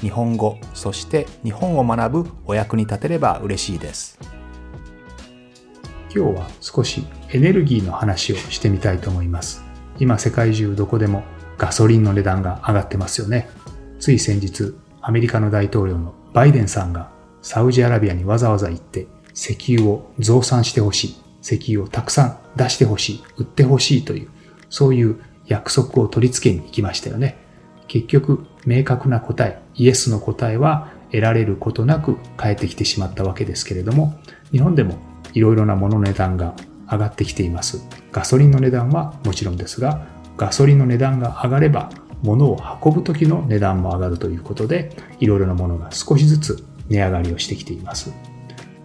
日本語そして日本を学ぶお役に立てれば嬉しいです。今日は少しエネルギーの話をしてみたいと思います。今世界中どこでもガソリンの値段が上がってますよね。つい先日アメリカの大統領のバイデンさんがサウジアラビアにわざわざ行って石油を増産してほしい。石油をたくさん出してほしい売ってほしいというそういう約束を取り付けに行きましたよね。結局明確な答えイエスの答えは得られることなく返ってきてしまったわけですけれども日本でもいろいろなものの値段が上がってきています。ガソリンの値段はもちろんですがガソリンの値段が上がれば物を運ぶ時の値段も上がるということでいろいろなものが少しずつ値上がりをしてきています。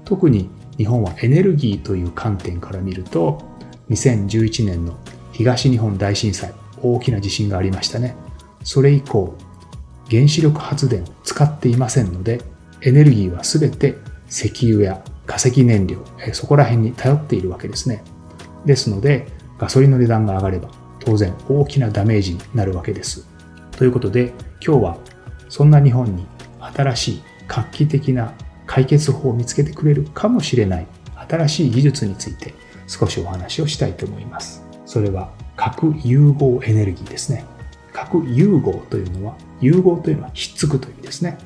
特に日本はエネルギーという観点から見ると2011年の東日本大震災大きな地震がありましたね。それ以降原子力発電を使っていませんのでエネルギーは全て石油や化石燃料そこら辺に頼っているわけですね。ですのでガソリンの値段が上がれば当然大きなダメージになるわけです。ということで今日はそんな日本に新しい画期的な解決法を見つけてくれるかもしれない新しい技術について少しお話をしたいと思います。それは核融合エネルギーですね。核融合というのは融合というのはひっつくという意味ですね。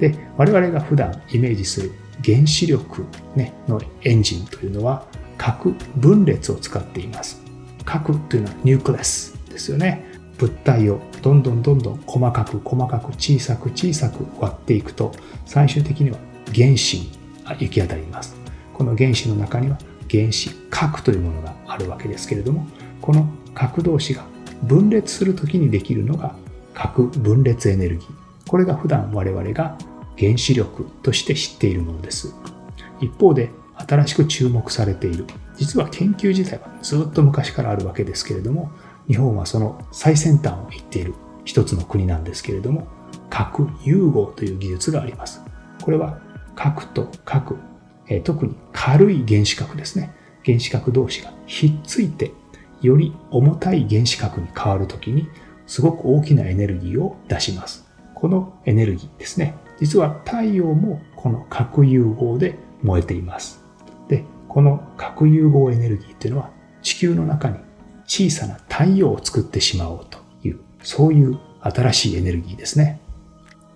で我々が普段イメージする原子力、ね、のエンジンというのは核分裂を使っています。核というのはニュークレスですよね。物体をどんどんどんどん細かく細かく小さく小さく割っていくと最終的には原子に行き当たります。この原子の中には原子核というものがあるわけですけれどもこの核同士が分裂するときにできるのが核分裂エネルギー。これが普段我々が原子力として知っているものです。一方で新しく注目されている。実は研究自体はずっと昔からあるわけですけれども日本はその最先端を行っている。一つの国なんですけれども核融合という技術があります。これは核と核、特に軽い原子核ですね。原子核同士がひっついてより重たい原子核に変わるときにすごく大きなエネルギーを出します。このエネルギーですね。実は太陽もこの核融合で燃えています。でこの核融合エネルギーっていうのは地球の中に小さな太陽を作ってしまおうというそういう新しいエネルギーですね。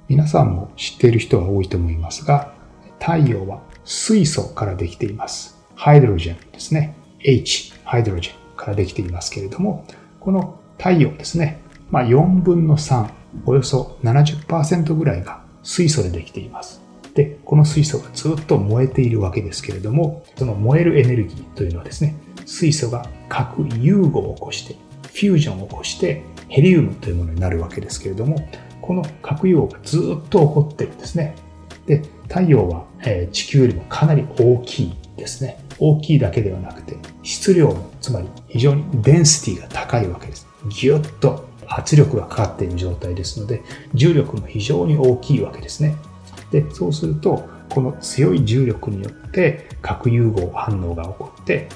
皆さんも知っている人は多いと思いますが太陽は水素からできています。ハイドロジェンですね。H ハイドロジェン。からできていますけれどもこの太陽ですね、まあ、4分の3およそ70%ぐらいが水素でできています。でこの水素がずっと燃えているわけですけれどもその燃えるエネルギーというのはですね水素が核融合を起こしてフュージョンを起こしてヘリウムというものになるわけですけれどもこの核融合がずっと起こってるんですね。で太陽は、え地球よりもかなり大きいですね。大きいだけではなくて質量もつまり非常にデンシティが高いわけです。ぎゅっと圧力がかかっている状態ですので重力も非常に大きいわけですね。でそうするとこの強い重力によって核融合反応が起こって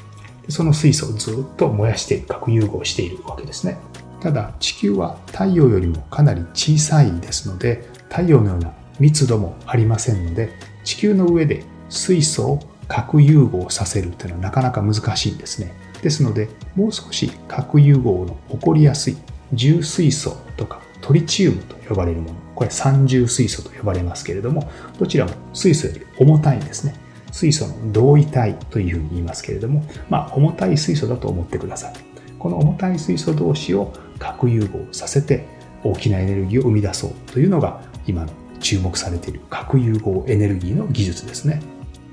その水素をずっと燃やして核融合しているわけですね。ただ地球は太陽よりもかなり小さいですので太陽のような密度もありませんので地球の上で水素を核融合させるというのはなかなか難しいんですね。ですのでもう少し核融合の起こりやすい重水素とかトリチウムと呼ばれるものこれ三重水素と呼ばれますけれどもどちらも水素より重たいんですね。水素の同位体というふうに言いますけれどもまあ重たい水素だと思ってください。この重たい水素同士を核融合させて大きなエネルギーを生み出そうというのが今の注目されている核融合エネルギーの技術ですね。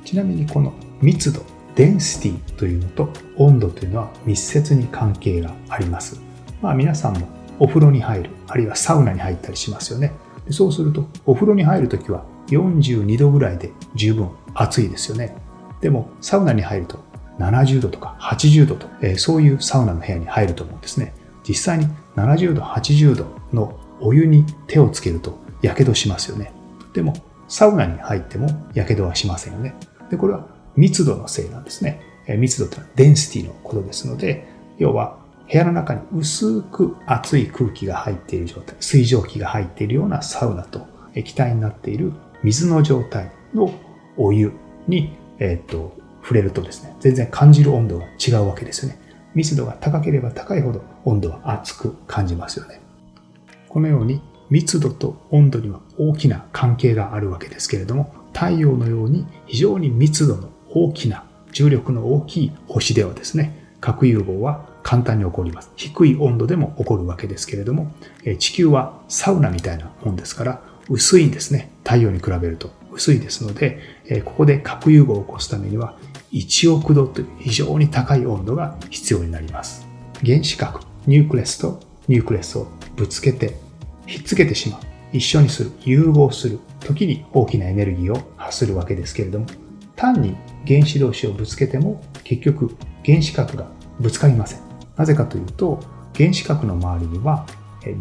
ちなみにこの密度デンシティというのと温度というのは密接に関係がありますまあ皆さんもお風呂に入るあるいはサウナに入ったりしますよねそうするとお風呂に入るときは42度ぐらいで十分暑いですよね。でもサウナに入ると70度とか80度と、えー、そういうサウナの部屋に入ると思うんですね。実際に70度、80度のお湯に手をつけると火傷しますよね。でもサウナに入っても火傷はしませんよね。で、これは密度のせいなんですね。密度というのはデンシティのことですので、要は部屋の中に薄く熱い空気が入っている状態、水蒸気が入っているようなサウナと液体になっている水の状態のお湯に、えっ、と、触れるとですね、全然感じる温度が違うわけですよね。密度が高ければ高いほど温度は熱く感じますよね。このように密度と温度には大きな関係があるわけですけれども、太陽のように非常に密度の大きな重力の大きい星ではですね、核融合は簡単に起こります。低い温度でも起こるわけですけれども、地球はサウナみたいなもんですから、薄いんですね。太陽に比べると薄いですので、ここで核融合を起こすためには1億度という非常に高い温度が必要になります。原子核、ニュークレスとニュークレスをぶつけて、ひっつけてしまう。一緒にする、融合する時に大きなエネルギーを発するわけですけれども、単に原子同士をぶつけても結局原子核がぶつかりません。なぜかというと、原子核の周りには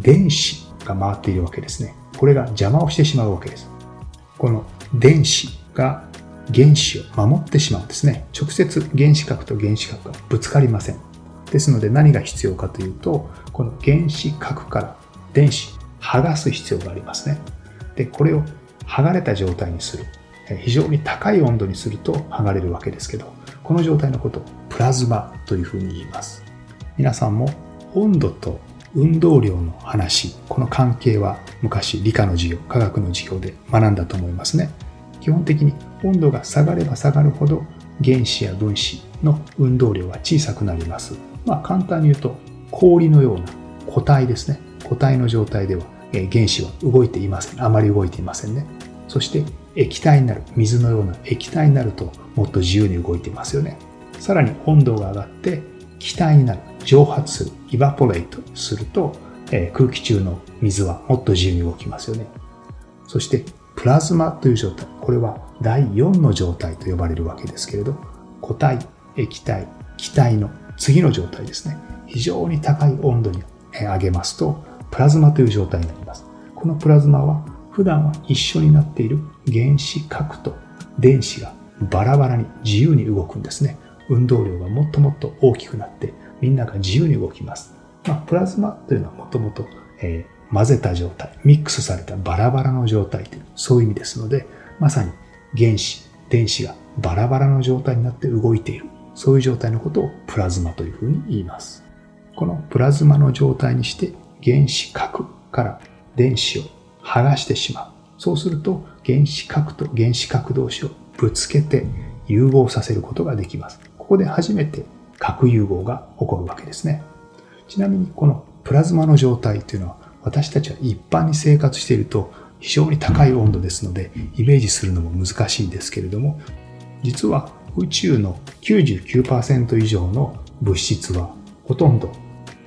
電子が回っているわけですね。これが邪魔をしてしまうわけです。この電子が原子を守ってしまうんですね。直接原子核と原子核がぶつかりません。ですので何が必要かというと、この原子核から電子剥がす必要がありますね。で、これを剥がれた状態にする。非常に高い温度にすると剥がれるわけですけど、この状態のことをプラズマというふうに言います。皆さんも温度と運動量の話、この関係は昔理科の授業、科学の授業で学んだと思いますね。基本的に温度が下がれば下がるほど原子や分子の運動量は小さくなります。まあ簡単に言うと氷のような固体ですね。固体の状態では原子は動いていません。あまり動いていませんね。そして液体になる、水のような液体になるともっと自由に動いていますよね。さらに温度が上がって気体になる、蒸発する、イバポレートすると、え、空気中の水はもっと自由に動きますよね。そして、プラズマという状態。これは第4の状態と呼ばれるわけですけれど、固体、液体、気体の次の状態ですね。非常に高い温度に上げますと、プラズマという状態になります。このプラズマは普段は一緒になっている原子核と電子がバラバラに自由に動くんですね。運動量がもっともっと大きくなってみんなが自由に動きます。まあ、プラズマというのはもともと、え、混ぜた状態、ミックスされたバラバラの状態という、そういう意味ですので、まさに原子、電子がバラバラの状態になって動いている。そういう状態のことをプラズマというふうに言います。このプラズマの状態にして原子核から電子を剥がしてしまう。そうすると原子核と原子核同士をぶつけて融合させることができます。ここで初めて核融合が起こるわけですね。ちなみにこのプラズマの状態というのは私たちは一般に生活していると非常に高い温度ですのでイメージするのも難しいんですけれども実は宇宙の99%以上の物質はほとんど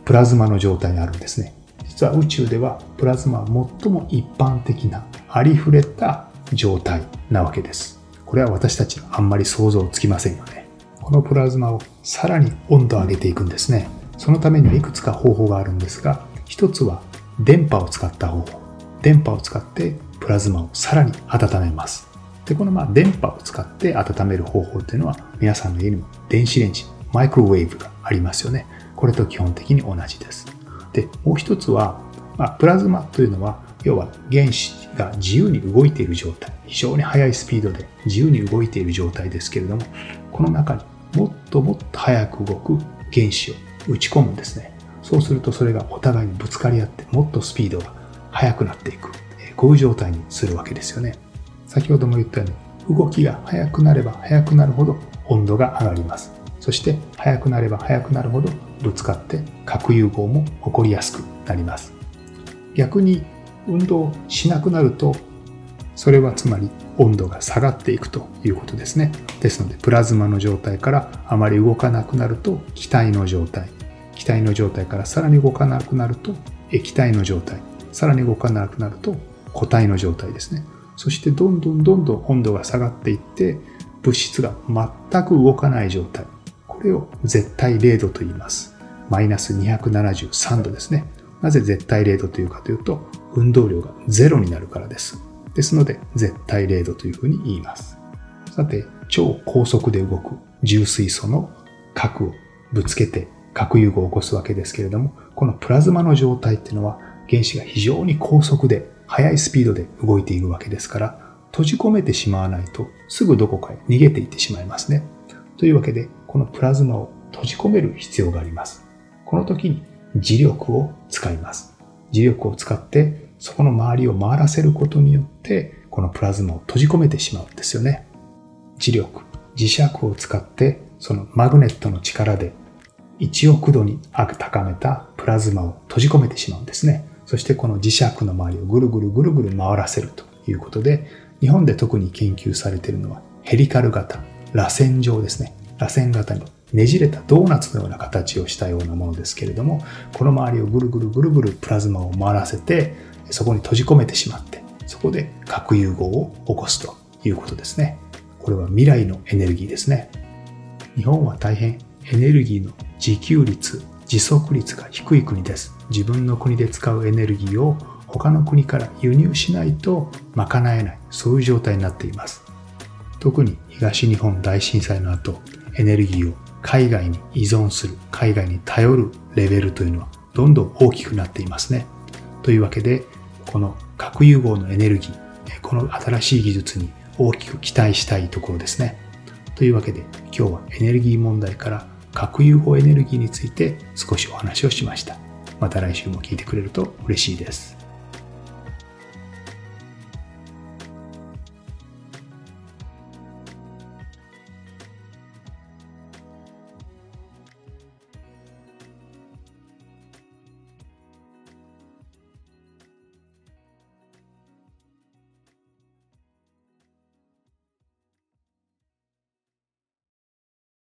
プラズマの状態にあるんですね。実は宇宙ではプラズマは最も一般的なありふれた状態なわけです。これは私たちあんまり想像つきませんよね。このプラズマをさらに温度を上げていくんですね。そのためにはいくつか方法があるんですが、一つは電波を使った方法。電波を使ってプラズマをさらに温めます。で、このまあ電波を使って温める方法っていうのは皆さんの家にも電子レンジ、マイクロウェーブがありますよね。これと基本的に同じです。で、もう一つは、まあ、プラズマというのは要は原子が自由に動いている状態、非常に速いスピードで自由に動いている状態ですけれども、この中にもっともっと速く動く原子を打ち込むんですね。そうするとそれがお互いにぶつかり合ってもっとスピードが速くなっていく。こういう状態にするわけですよね。先ほども言ったように動きが速くなれば速くなるほど温度が上がります。そして速くなれば速くなるほどぶつかって核融合も起こりやすくなります。逆に運動しなくなるとそれはつまり温度が下がっていくということですね。ですので、プラズマの状態からあまり動かなくなると気体の状態。気体の状態からさらに動かなくなると液体の状態。さらに動かなくなると固体の状態ですね。そしてどんどんどんどん温度が下がっていって物質が全く動かない状態これを絶対0度と言います。マイナス273度ですね。なぜ絶対0度というかというと運動量がゼロになるからです。ですので絶対0度というふうに言います。さて超高速で動く重水素の核をぶつけて核融合を起こすわけですけれどもこのプラズマの状態っていうのは原子が非常に高速で速いスピードで動いているわけですから、閉じ込めてしまわないとすぐどこかへ逃げていってしまいますね。というわけで、このプラズマを閉じ込める必要があります。この時に磁力を使います。磁力を使ってそこの周りを回らせることによってこのプラズマを閉じ込めてしまうんですよね。磁力、磁石を使ってそのマグネットの力で1億度に高めたプラズマを閉じ込めてしまうんですね。そしてこの磁石の周りをぐるぐるぐるぐる回らせるということで、日本で特に研究されているのはヘリカル型、螺旋状ですね。螺旋型にねじれたドーナツのような形をしたようなものですけれども、この周りをぐるぐるぐるぐるプラズマを回らせて、そこに閉じ込めてしまって、そこで核融合を起こすということですね。これは未来のエネルギーですね。日本は大変エネルギーの自給率、自足率が低い国です。自分の国で使うエネルギーを他の国から輸入しないと賄えない、そういう状態になっています。特に東日本大震災の後、エネルギーを海外に依存する、海外に頼るレベルというのはどんどん大きくなっていますね。というわけで、この核融合のエネルギー、この新しい技術に大きく期待したいところですね。というわけで今日はエネルギー問題から核融合エネルギーについて少しお話をしました。また来週も聞いてくれると嬉しいです。